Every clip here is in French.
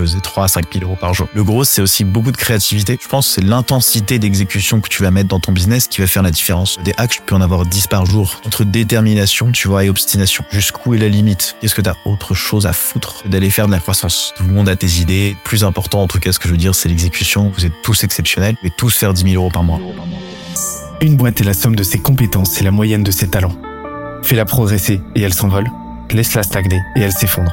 faisais 3 à 5 000 euros par jour. Le gros, c'est aussi beaucoup de créativité. Je pense que c'est l'intensité d'exécution que tu vas mettre dans ton business qui va faire la différence. Des hacks, tu peux en avoir 10 par jour. Entre détermination, tu vois, et obstination. Jusqu'où est la limite? Qu'est-ce que tu as autre chose à foutre? D'aller faire de la croissance Tout le monde a tes idées. Plus important, en tout cas, ce que je veux dire, c'est l'exécution. Vous êtes tous exceptionnels. et tous faire 10 000 euros par mois. Une boîte est la somme de ses compétences et la moyenne de ses talents. Fais-la progresser et elle s'envole. Laisse-la stagner et elle s'effondre.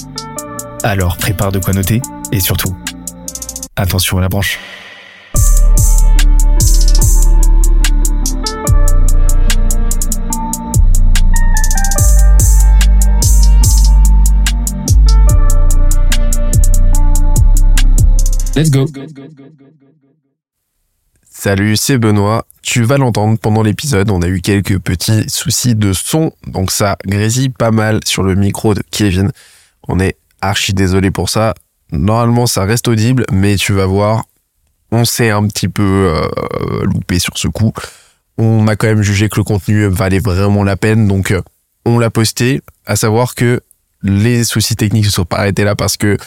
Alors prépare de quoi noter et surtout, attention à la branche. Let's go. Salut, c'est Benoît. Tu vas l'entendre pendant l'épisode, on a eu quelques petits soucis de son, donc ça grésille pas mal sur le micro de Kevin. On est archi désolé pour ça. Normalement, ça reste audible, mais tu vas voir, on s'est un petit peu euh, loupé sur ce coup. On a quand même jugé que le contenu valait vraiment la peine, donc euh, on l'a posté. À savoir que les soucis techniques se sont pas arrêtés là parce que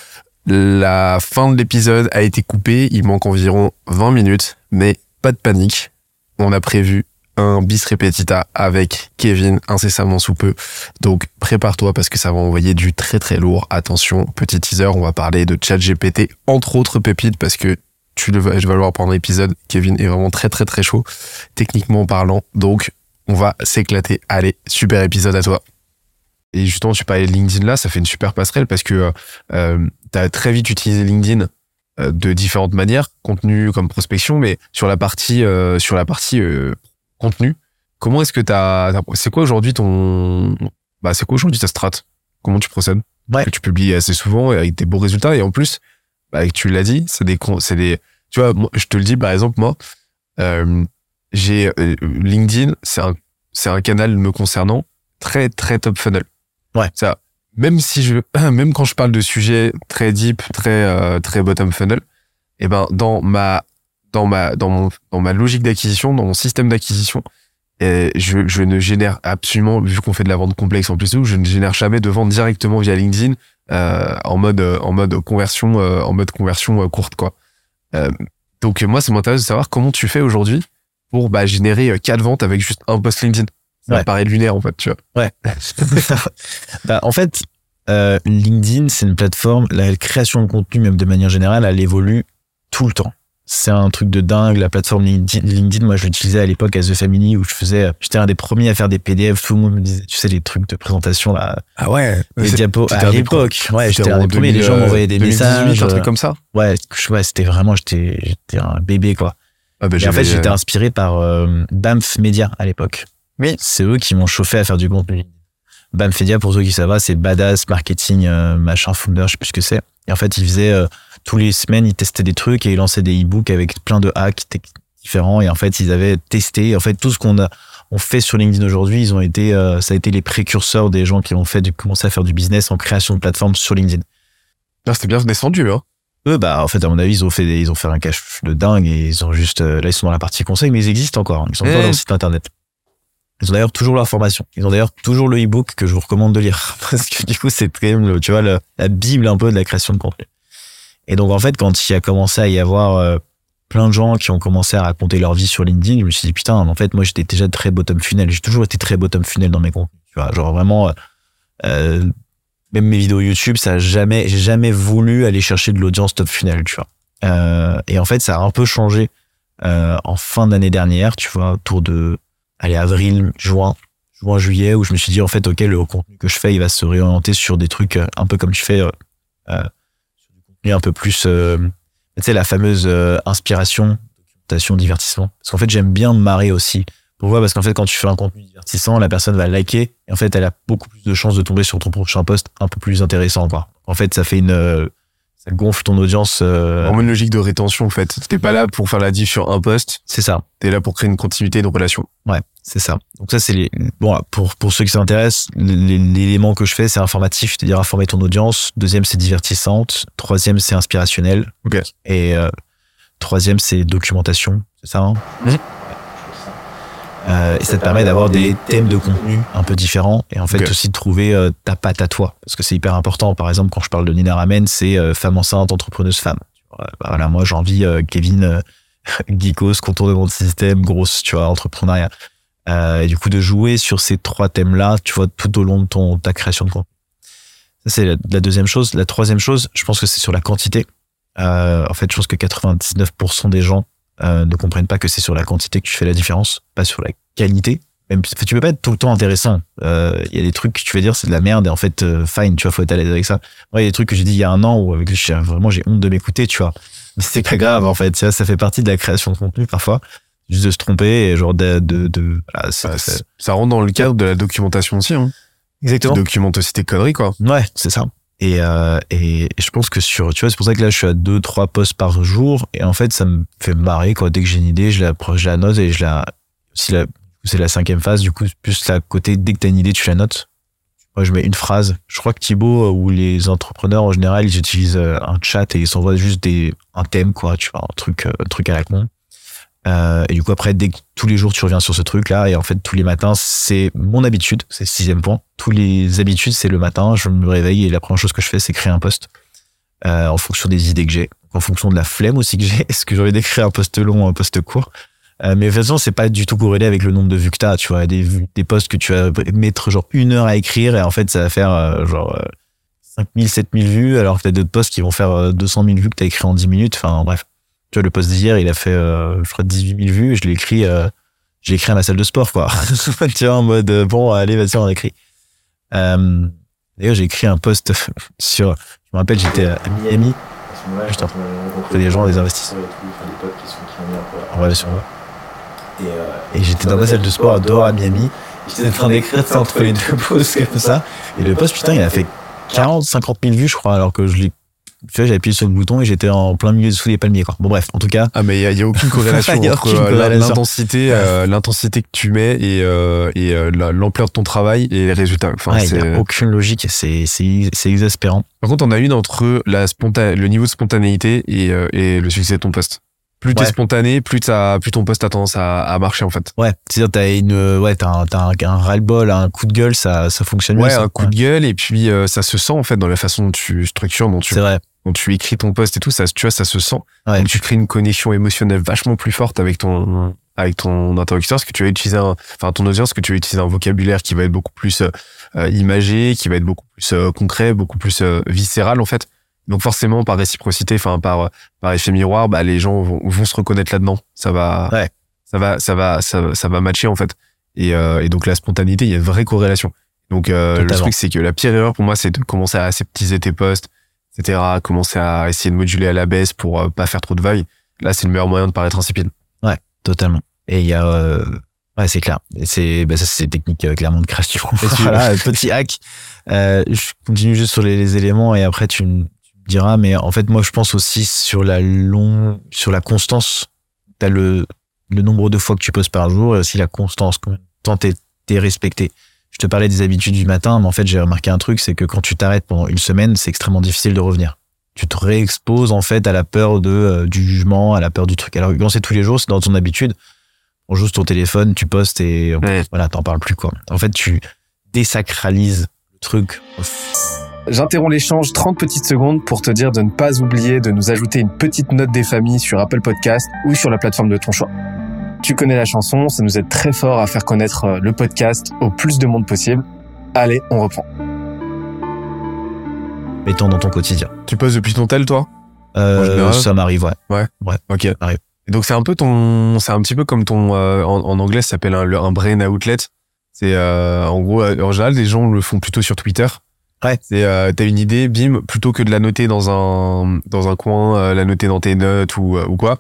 la fin de l'épisode a été coupée. Il manque environ 20 minutes, mais pas de panique. On a prévu un bis repetita avec Kevin incessamment sous peu. Donc prépare-toi parce que ça va envoyer du très très lourd. Attention, petit teaser, on va parler de ChatGPT, entre autres pépites parce que tu le vas, je vais le voir pendant l'épisode. Kevin est vraiment très très très chaud, techniquement parlant. Donc on va s'éclater. Allez, super épisode à toi. Et justement, tu parlais de LinkedIn là, ça fait une super passerelle parce que euh, tu as très vite utilisé LinkedIn euh, de différentes manières, contenu comme prospection, mais sur la partie euh, sur la partie euh, contenu. Comment est-ce que t'as, c'est quoi aujourd'hui ton, bah, c'est quoi aujourd'hui ta strat? Comment tu procèdes? Ouais. Que tu publies assez souvent et avec des beaux résultats et en plus, bah, tu l'as dit, c'est des, c'est des, tu vois, moi, je te le dis, par exemple, moi, euh, j'ai, euh, LinkedIn, c'est un, c'est un canal me concernant très, très top funnel. Ouais. Ça, même si je, même quand je parle de sujets très deep, très, euh, très bottom funnel, et ben, dans ma dans ma dans mon dans ma logique d'acquisition, dans mon système d'acquisition, et je, je ne génère absolument, vu qu'on fait de la vente complexe en plus, je ne génère jamais de vente directement via LinkedIn euh, en mode en mode conversion euh, en mode conversion euh, courte quoi. Euh, donc moi, ça m'intéresse de savoir comment tu fais aujourd'hui pour bah, générer quatre ventes avec juste un post LinkedIn. Ça Ouais. paraît lunaire en fait, tu vois. Ouais. bah, en fait, LinkedIn, c'est une plateforme, la création de contenu, même de manière générale, elle évolue tout le temps. C'est un truc de dingue. La plateforme LinkedIn, moi, je l'utilisais à l'époque à The Family où je faisais, j'étais un des premiers à faire des PDF. Tout le monde me disait, tu sais, les trucs de présentation, là, Ah ouais. les diapos. À l'époque, ouais, j'étais un des premiers. Les 2000, gens m'envoyaient des 2018, messages. un truc euh, comme ça. Ouais, ouais, c'était vraiment, j'étais, j'étais un bébé, quoi. Ah bah, Et en fait, j'étais euh, inspiré par euh, Banff Media à l'époque. Oui. C'est eux qui m'ont chauffé à faire du contenu. Banff Media, pour ceux qui savent, pas, c'est badass marketing, euh, machin, founder, je sais plus ce que c'est. Et en fait, ils faisaient euh, tous les semaines, ils testaient des trucs et ils lançaient des e-books avec plein de hacks différents. Et en fait, ils avaient testé. En fait, tout ce qu'on a on fait sur LinkedIn aujourd'hui, ils ont été, euh, ça a été les précurseurs des gens qui ont fait du, commencé à faire du business en création de plateformes sur LinkedIn. ah, c'était bien descendu, hein. Eux, bah, en fait, à mon avis, ils ont fait, des- ils ont fait un cash de dingue et ils ont juste, euh, là, ils sont dans la partie conseil, mais ils existent encore. hein. Ils sont encore Ouais. dans le site internet. Ils ont d'ailleurs toujours leur formation. Ils ont d'ailleurs toujours le e-book que je vous recommande de lire. Parce que du coup, c'est quand même, le- tu vois, le- la bible un peu de la création de contenu. Et donc, en fait, quand il a commencé à y avoir euh, plein de gens qui ont commencé à raconter leur vie sur LinkedIn, je me suis dit, putain, en fait, moi, j'étais déjà très bottom funnel. J'ai toujours été très bottom funnel dans mes contenus. Tu vois, genre vraiment, euh, euh, même mes vidéos YouTube, ça jamais, j'ai jamais voulu aller chercher de l'audience top funnel, tu vois. Et en fait, ça a un peu changé en fin d'année dernière, tu vois, autour de, allez, avril, juin, juin, juillet, où je me suis dit, en fait, ok, le contenu que je fais, il va se réorienter sur des trucs un peu comme tu fais, contenu un peu plus, euh, tu sais, la fameuse euh, inspiration, documentation, divertissement. Parce qu'en fait, j'aime bien me marrer aussi. Pourquoi? Parce qu'en fait, quand tu fais un contenu divertissant, la personne va liker et en fait, elle a beaucoup plus de chances de tomber sur ton prochain post un peu plus intéressant, quoi. En fait, ça fait une, euh, ça gonfle ton audience. euh, En mode logique de rétention, en fait. T'es pas là pour faire la diff sur un poste, c'est ça. t'es là pour créer une continuité de relation. Ouais, c'est ça. Donc ça, c'est les. Bon, pour pour ceux qui s'intéressent, l'élément que je fais, c'est informatif, c'est-à-dire informer ton audience. Deuxième, c'est divertissante. Troisième, c'est inspirationnel. Ok. Et euh, troisième, c'est documentation. C'est ça. Hein? Mhm. Euh, et ça te permet d'avoir des thèmes de contenu un peu différents et en fait aussi de trouver euh, ta patte à toi parce que c'est hyper important. Par exemple, quand je parle de Nina Ramen, c'est euh, femme enceinte, entrepreneuse femme. Vois, bah voilà, moi j'ai envie euh, Kevin euh, geekos, contournement de système, grosse, tu vois, entrepreneuriat. Euh, et du coup de jouer sur ces trois thèmes-là, tu vois, tout au long de ton ta création de contenu. Ça c'est la, la deuxième chose. La troisième chose, je pense que c'est sur la quantité. Euh, en fait, je pense que 99% des gens euh, ne comprennent pas que c'est sur la quantité que tu fais la différence, pas sur la qualité. Même, tu peux pas être tout le temps intéressant. Euh, Il y a des trucs que tu vas dire c'est de la merde et en fait euh, fine, tu vois, faut être à l'aise avec ça. Moi, il y a des trucs que j'ai dit il y a un an où avec vraiment j'ai honte de m'écouter, tu vois. Mais c'est pas grave en fait, tu ça fait partie de la création de contenu parfois, juste de se tromper et genre de de, de voilà, c'est- Bah, ça rentre dans le cadre de la documentation aussi. Hein. Tu exactement. documentes aussi tes conneries, quoi. Ouais, c'est ça. Et, euh, et je pense que sur, tu vois, c'est pour ça que là, je suis à deux, trois posts par jour. Et en fait, ça me fait marrer, quoi. Dès que j'ai une idée, je la, je la note et je la, si c'est la cinquième phase, du coup, plus la côté, dès que t'as une idée, tu la notes. Moi, je mets une phrase. Je crois que Thibaut, euh, ou les entrepreneurs en général, ils utilisent euh, un chat et ils s'envoient juste des, un thème, quoi, tu vois, un truc, euh, un truc à la con. Euh, et du coup, après, dès que tous les jours, tu reviens sur ce truc-là, et en fait, tous les matins, c'est mon habitude, c'est le sixième point. Tous les habitudes, c'est le matin, je me réveille et la première chose que je fais, c'est créer un post euh, en fonction des idées que j'ai, en fonction de la flemme aussi que j'ai. Est-ce que j'ai envie d'écrire un post long ou un post court? Euh, Mais de toute façon, c'est pas du tout corrélé avec le nombre de vues que t'as. Tu vois, des, des posts que tu vas mettre genre une heure à écrire et en fait, ça va faire euh, genre euh, 5000, 7000 vues, alors que t'as d'autres posts qui vont faire euh, 200 000 vues que t'as écrit en 10 minutes. Enfin, bref. Le post d'hier, il a fait, euh, je crois, 18 000 vues je l'ai écrit, euh, j'ai écrit à ma salle de sport, quoi. tu vois, en mode, euh, bon, allez, vas-y, on écrit. D'ailleurs, j'ai écrit un post sur, je me rappelle, j'étais à Miami. Rencontrer des gens, des investisseurs mis un peu en relation. Et, et j'étais dans ma salle de sport dehors à Miami. J'étais en train d'écrire entre les deux posts comme ça. Et le post, putain, il a fait 40, 50 000 vues, je crois, alors que je l'ai, tu vois, j'ai appuyé sur le bouton et j'étais en plein milieu sous les palmiers, quoi. Bon, bref, en tout cas. Ah, mais il y a, aucune corrélation a entre aucune euh, l'intensité, euh, l'intensité que tu mets et, euh, et la- l'ampleur de ton travail et les résultats. Enfin, Ouais, il c'est- n'y a aucune logique, c'est, c'est, c'est exaspérant. Par contre, on a une entre la sponta- le niveau de spontanéité et, euh, et le succès de ton poste. Plus t'es Ouais. spontané, plus, t'as- plus ton poste a tendance à, à marcher en fait. Ouais, c'est-à-dire t'as une, ouais, t'as un, t'as un, un ras-le-bol, un coup de gueule, ça, ça fonctionne mieux. Ouais, ça. un coup de gueule et puis euh, ça se sent en fait dans la façon dont tu structures, dont tu, C'est vrai. Dont tu écris ton poste et tout. Ça, tu vois, ça se sent. Ouais. Donc tu crées une connexion émotionnelle vachement plus forte avec ton avec ton interlocuteur, parce que tu vas utiliser un, enfin ton audience, que tu vas utiliser un vocabulaire qui va être beaucoup plus euh, imagé, qui va être beaucoup plus euh, concret, beaucoup plus euh, viscéral en fait. Donc forcément par réciprocité, enfin par par effet miroir, bah les gens vont, vont se reconnaître là-dedans. Ça va, Ouais. ça va, ça va, ça, ça va matcher en fait. Et, euh, et donc la spontanéité, il y a une vraie corrélation. Donc euh, le truc c'est que la pire erreur pour moi, c'est de commencer à aseptiser tes posts, etc. Commencer à essayer de moduler à la baisse pour euh, pas faire trop de vagues. Là, c'est le meilleur moyen de paraître insipide. Totalement. Et il y a, euh, ouais, c'est clair. C'est, bah, ça, c'est technique, euh, clairement, de création. tu- voilà, petit hack. Euh, je continue juste sur les, les éléments et après, tu, me tu me diras, mais en fait, moi, je pense aussi sur la long, sur la constance. T'as le, le nombre de fois que tu poses par jour et aussi la constance. Combien de temps t'es respecté. Je te parlais des habitudes du matin, mais en fait, j'ai remarqué un truc, c'est que quand tu t'arrêtes pendant une semaine, c'est extrêmement difficile de revenir. Tu te réexposes, en fait, à la peur de, euh, du jugement, à la peur du truc. Alors, quand c'est tous les jours, c'est dans ton habitude. On joue sur ton téléphone, tu postes et Ouais. voilà, t'en parles plus, quoi. En fait, tu désacralises le truc. J'interromps l'échange 30 petites secondes pour te dire de ne pas oublier de nous ajouter une petite note des familles sur Apple Podcast ou sur la plateforme de ton choix. Tu connais la chanson, ça nous aide très fort à faire connaître euh, le podcast au plus de monde possible. Allez, on reprend. Mettons dans ton quotidien. Tu poses depuis ton tel, toi? Euh, ça m'arrive, ouais. Ok. Arrive. Et donc c'est un peu ton, c'est un petit peu comme ton, euh, en, en anglais, ça s'appelle un, brain outlet. C'est euh, en gros, en général, les gens le font plutôt sur Twitter. Ouais. C'est euh, t'as une idée, bim, plutôt que de la noter dans un dans un coin, euh, la noter dans tes notes ou euh, ou quoi.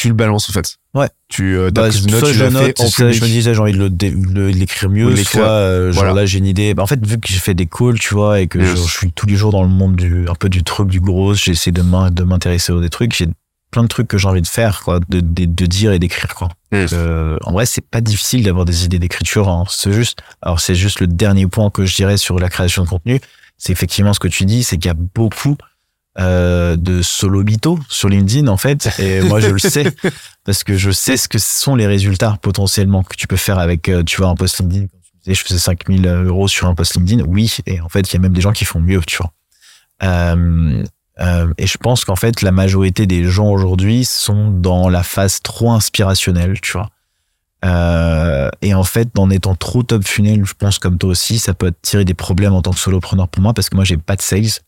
Tu le balances en fait. Ouais. Tu euh, Bah, soit tu je l'as note, fait en soit je me disais j'ai envie de le dé- de l'écrire mieux, soit euh, genre Voilà. là j'ai une idée. Bah, en fait vu que j'ai fait des calls, tu vois, et que Yes. je, je suis tous les jours dans le monde du un peu du truc du gros, j'essaie de m'in- de m'intéresser aux des trucs, j'ai plein de trucs que j'ai envie de faire, quoi, de, de, de dire et d'écrire, quoi. Yes. Euh, en vrai, c'est pas difficile d'avoir des idées d'écriture. hein. C'est juste, alors c'est juste le dernier point que je dirais sur la création de contenu. C'est effectivement ce que tu dis, c'est qu'il y a beaucoup euh, de solo mythos sur LinkedIn en fait. Et moi, je le sais parce que je sais ce que sont les résultats potentiellement que tu peux faire avec, euh, tu vois, un post LinkedIn. Je faisais 5000 euros sur un post LinkedIn. Oui, et en fait, il y a même des gens qui font mieux, tu vois. Euh, euh, et je pense qu'en fait, la majorité des gens aujourd'hui sont dans la phase trop inspirationnelle, tu vois. Et en fait, en étant trop top funnel, je pense comme toi aussi, ça peut tirer des problèmes en tant que solopreneur pour moi parce que moi, j'ai pas de sales.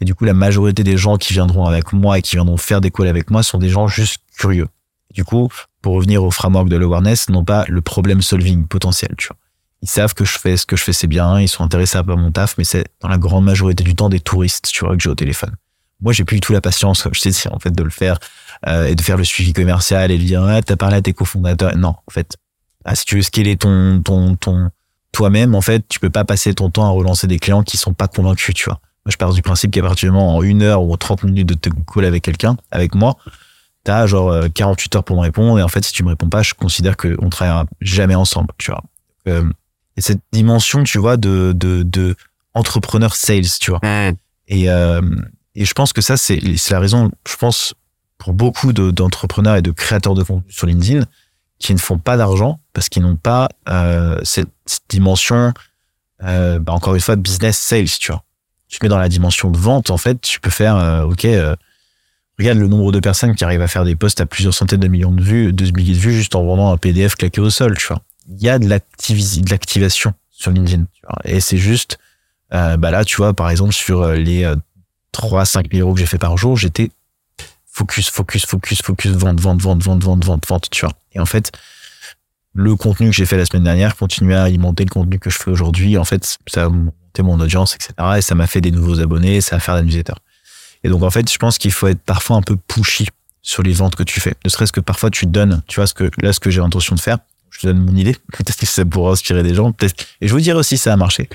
Et du coup, la majorité des gens qui viendront avec moi et qui viendront faire des calls avec moi sont des gens juste curieux. Du coup, pour revenir au framework de l'awareness, non pas le problem solving potentiel, tu vois. Ils savent que je fais ce que je fais, c'est bien, ils sont intéressés par mon taf, mais c'est dans la grande majorité du temps des touristes, tu vois, que j'ai au téléphone. Moi, j'ai plus du tout la patience, comme je t'ai dit, en fait, de le faire euh, et de faire le suivi commercial et de dire, ah, t'as parlé à tes cofondateurs. Non, en fait, ah, si tu veux scaler ton, ton, ton, toi-même, en fait, tu peux pas passer ton temps à relancer des clients qui sont pas convaincus, tu vois. Moi, je pars du principe qu'à partir du moment en une heure ou 30 minutes de te call avec quelqu'un, avec moi, t'as genre euh, 48 heures pour me répondre. Et en fait, si tu me réponds pas, je considère qu'on travaillera jamais ensemble, tu vois. Euh, et cette dimension, tu vois, de, de, de entrepreneur sales, tu vois. Et, euh, et je pense que ça, c'est c'est la raison, je pense, pour beaucoup de- d'entrepreneurs et de créateurs de contenu sur LinkedIn qui ne font pas d'argent parce qu'ils n'ont pas euh, cette, cette dimension, euh, bah, encore une fois, business sales, tu vois. Tu mets dans la dimension de vente, en fait, tu peux faire, euh, ok, euh, regarde le nombre de personnes qui arrivent à faire des posts à plusieurs centaines de millions de vues, de milliers de vues juste en vendant un PDF claqué au sol, tu vois. Il y a de de l'activation sur LinkedIn, tu vois. Et c'est juste, euh, bah là, tu vois, par exemple, sur les euh, 3 5 000 euros que j'ai fait par jour, j'étais focus, focus, focus, focus, vente, vente, vente, vente, vente, vente, vente, tu vois. Et en fait, le contenu que j'ai fait la semaine dernière continuait à alimenter le contenu que je fais aujourd'hui. En fait, ça mon audience, etc. Et ça m'a fait des nouveaux abonnés, ça a fait des newsletters. Et donc, en fait, je pense qu'il faut être parfois un peu pushy sur les ventes que tu fais. Ne serait-ce que parfois tu donnes, tu vois, ce que, là, ce que j'ai l'intention de faire. Je te donne mon idée. Peut-être que ça pourra inspirer des gens. Et je vous dirai aussi, ça a marché.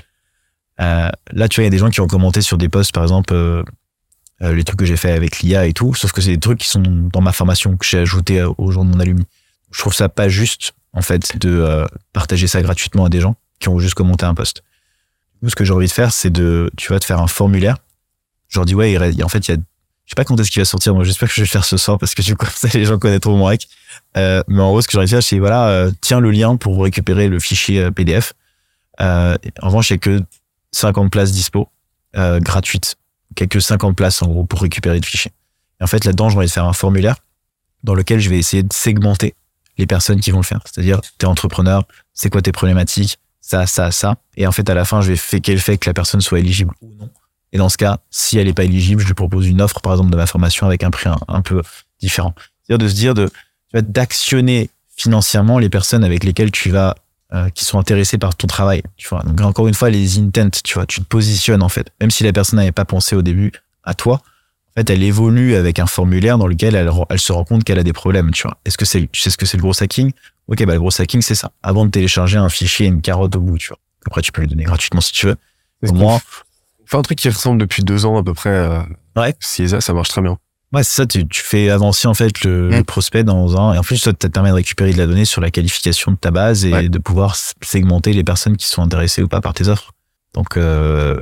Euh, là, tu vois, il y a des gens qui ont commenté sur des posts, par exemple, euh, euh, les trucs que j'ai fait avec l'IA et tout, sauf que c'est des trucs qui sont dans ma formation que j'ai ajouté aux gens de mon alumni. Je trouve ça pas juste, en fait, de partager ça gratuitement à des gens qui ont juste commenté un post. Ce que j'ai envie de faire, c'est de, tu vas te faire un formulaire. Je leur dis, ouais, il en fait, il y a, je sais pas quand est-ce qu'il va sortir. Moi, j'espère que je vais le faire ce soir parce que du coup, les gens connaîtront mon rec. Euh, mais en gros, ce que j'ai envie de faire, c'est, voilà, euh, tiens le lien pour récupérer le fichier euh, PDF. Euh, en revanche, il y a que 50 places dispo, gratuites. Quelques 50 places, en gros, pour récupérer le fichier. Et en fait, là-dedans, j'ai envie de faire un formulaire dans lequel je vais essayer de segmenter les personnes qui vont le faire. C'est-à-dire, t'es entrepreneur, c'est quoi tes problématiques, ça, ça, ça. Et en fait, à la fin, je vais faire quel fait que la personne soit éligible ou non. Et dans ce cas, si elle n'est pas éligible, je lui propose une offre, par exemple, de ma formation avec un prix un, peu différent. C'est-à-dire de se dire de, d'actionner financièrement les personnes avec lesquelles tu vas, euh, qui sont intéressées par ton travail. Tu vois. Donc, encore une fois, les intents, tu vois, tu te positionnes, en fait. Même si la personne n'avait pas pensé au début à toi, en fait, elle évolue avec un formulaire dans lequel elle, elle se rend compte qu'elle a des problèmes, tu vois. Est-ce que c'est, tu sais ce que c'est le gros hacking? Ok, bah, le gros hacking, c'est ça. Avant de télécharger un fichier et une carotte au bout, tu vois. Après, tu peux le donner gratuitement si tu veux. Au moins, Fait un truc qui ressemble depuis deux ans à peu près. Euh, Ouais. CISA, ça marche très bien. Ouais, c'est ça, tu, tu fais avancer en fait le, Mm. le prospect dans un. Et en plus, ça te permet de récupérer de la donnée sur la qualification de ta base et Ouais. de pouvoir segmenter les personnes qui sont intéressées ou pas par tes offres. Donc, euh,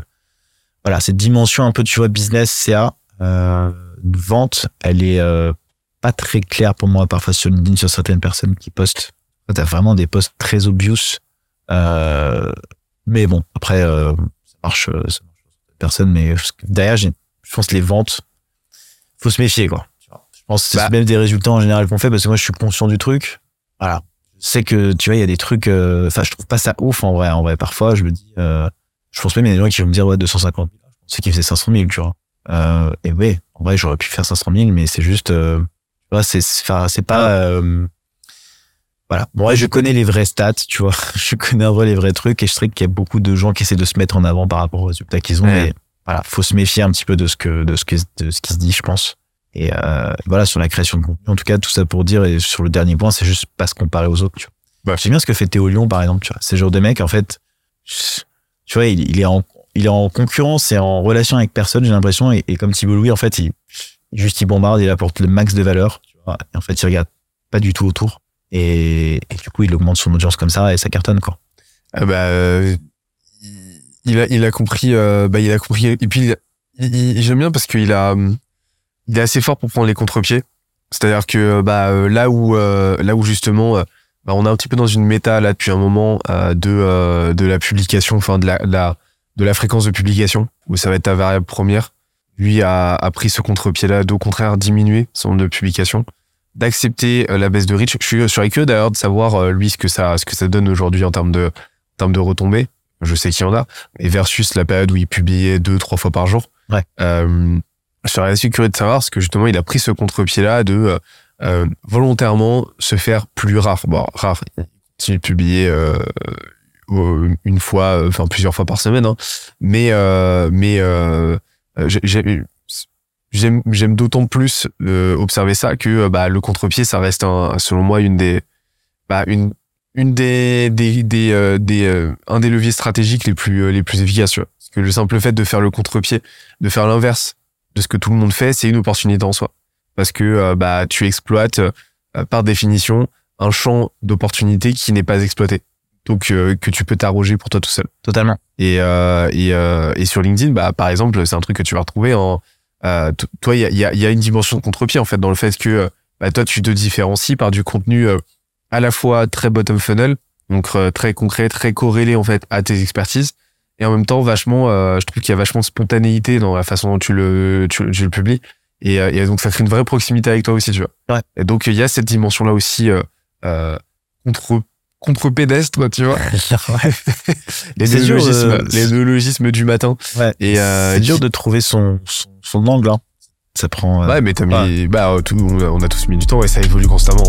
voilà, cette dimension un peu, tu vois, business, CA, euh, vente, elle est euh, pas très claire pour moi parfois sur LinkedIn, sur certaines personnes qui postent. T'as vraiment des posts très obvious. Euh, mais bon, après, euh, ça marche, euh, ça marche personnes, mais derrière, je pense que les ventes, faut se méfier, quoi. Je pense que c'est Bah. même des résultats en général qu'on fait parce que moi, je suis conscient du truc. Voilà. Je sais que, tu vois, il y a des trucs, euh, enfin, je trouve pas ça ouf, en vrai. En vrai, parfois, je me dis, euh, je pense même, il y a des gens qui vont me dire, ouais, 250 000. Je sais qu'ils faisaient 500 000, tu vois. Euh, et ouais, en vrai, j'aurais pu faire 500 000, mais c'est juste, euh, tu vois, c'est, pas, euh, voilà. Bon, ouais, je connais les vrais stats, tu vois. Je connais en vrai les vrais trucs et je sais qu'il y a beaucoup de gens qui essaient de se mettre en avant par rapport aux résultats qu'ils ont. Ouais. Mais voilà, faut se méfier un petit peu de ce que, de ce que, de ce qui se dit, je pense. Et voilà, sur la création de contenu, en tout cas, tout ça pour dire, et sur le dernier point, c'est juste pas se comparer aux autres. Tu vois. Ouais. J'aime bien ce que fait Théo Lyon, par exemple. Tu vois. C'est le genre de mec, en fait, tu vois, il, il est en, il est en concurrence et en relation avec personne, j'ai l'impression. Et, comme Thibault Louis, en fait, il, juste il bombarde, il apporte le max de valeur. En fait, il regarde pas du tout autour. Et, du coup, il augmente son audience comme ça et ça cartonne, quoi. Ah bah, euh, il a, il a compris, euh, bah, il a compris. Et puis, j'aime bien parce qu'il a, il est assez fort pour prendre les contre-pieds. C'est-à-dire que, bah, là où, euh, là où justement, euh, bah, on est un petit peu dans une méta depuis un moment euh, de, de la publication, enfin de la, de la fréquence de publication où ça va être ta variable première. Lui a, a pris ce contre-pied-là, d'au contraire diminuer son nombre de publications, d'accepter euh, la baisse de reach. Je suis, sur curieux d'ailleurs de savoir euh, lui ce que ça, ce que ça donne aujourd'hui en termes de, en termes de retombées. Je sais qu'il y en a. Et versus la période où il publiait deux, trois fois par jour. Ouais. Euh, je serais assez curieux de savoir parce que justement, il a pris ce contre-pied-là de euh, volontairement se faire plus rare. Bon, rare. Il continue de publier euh, une fois, euh, enfin plusieurs fois par semaine. Hein. Mais, euh, mais euh, j'ai- j'ai- j'aime j'aime d'autant plus euh, observer ça que euh, bah, le contre-pied, ça reste un, selon moi une des bah, une une des des des, euh, des euh, un des leviers stratégiques les plus euh, les plus efficaces parce que le simple fait de faire le contre-pied de faire l'inverse de ce que tout le monde fait c'est une opportunité en soi parce que euh, bah tu exploites euh, par définition un champ d'opportunité qui n'est pas exploité donc euh, que tu peux t'arroger pour toi tout seul Totalement. et euh, et, euh, et sur LinkedIn bah par exemple c'est un truc que tu vas retrouver en euh, toi il y a, y, a, y a une dimension de contre-pied en fait dans le fait que euh, bah, toi tu te différencies par du contenu euh, à la fois très bottom funnel donc euh, très concret très corrélé en fait à tes expertises et en même temps vachement euh, je trouve qu'il y a vachement de spontanéité dans la façon dont tu le tu, tu le publies et, euh, et donc ça crée une vraie proximité avec toi aussi tu vois Ouais. et donc il y a cette dimension là aussi euh, euh, contre contre pédestre tu vois les néologismes, euh, les néologismes du matin. Ouais. Et euh, c'est dur de trouver son, son, son angle. Hein. Ça prend. euh, Ouais, mais t'as mis, bah, tout, on, a, on a tous mis du temps et ça évolue constamment.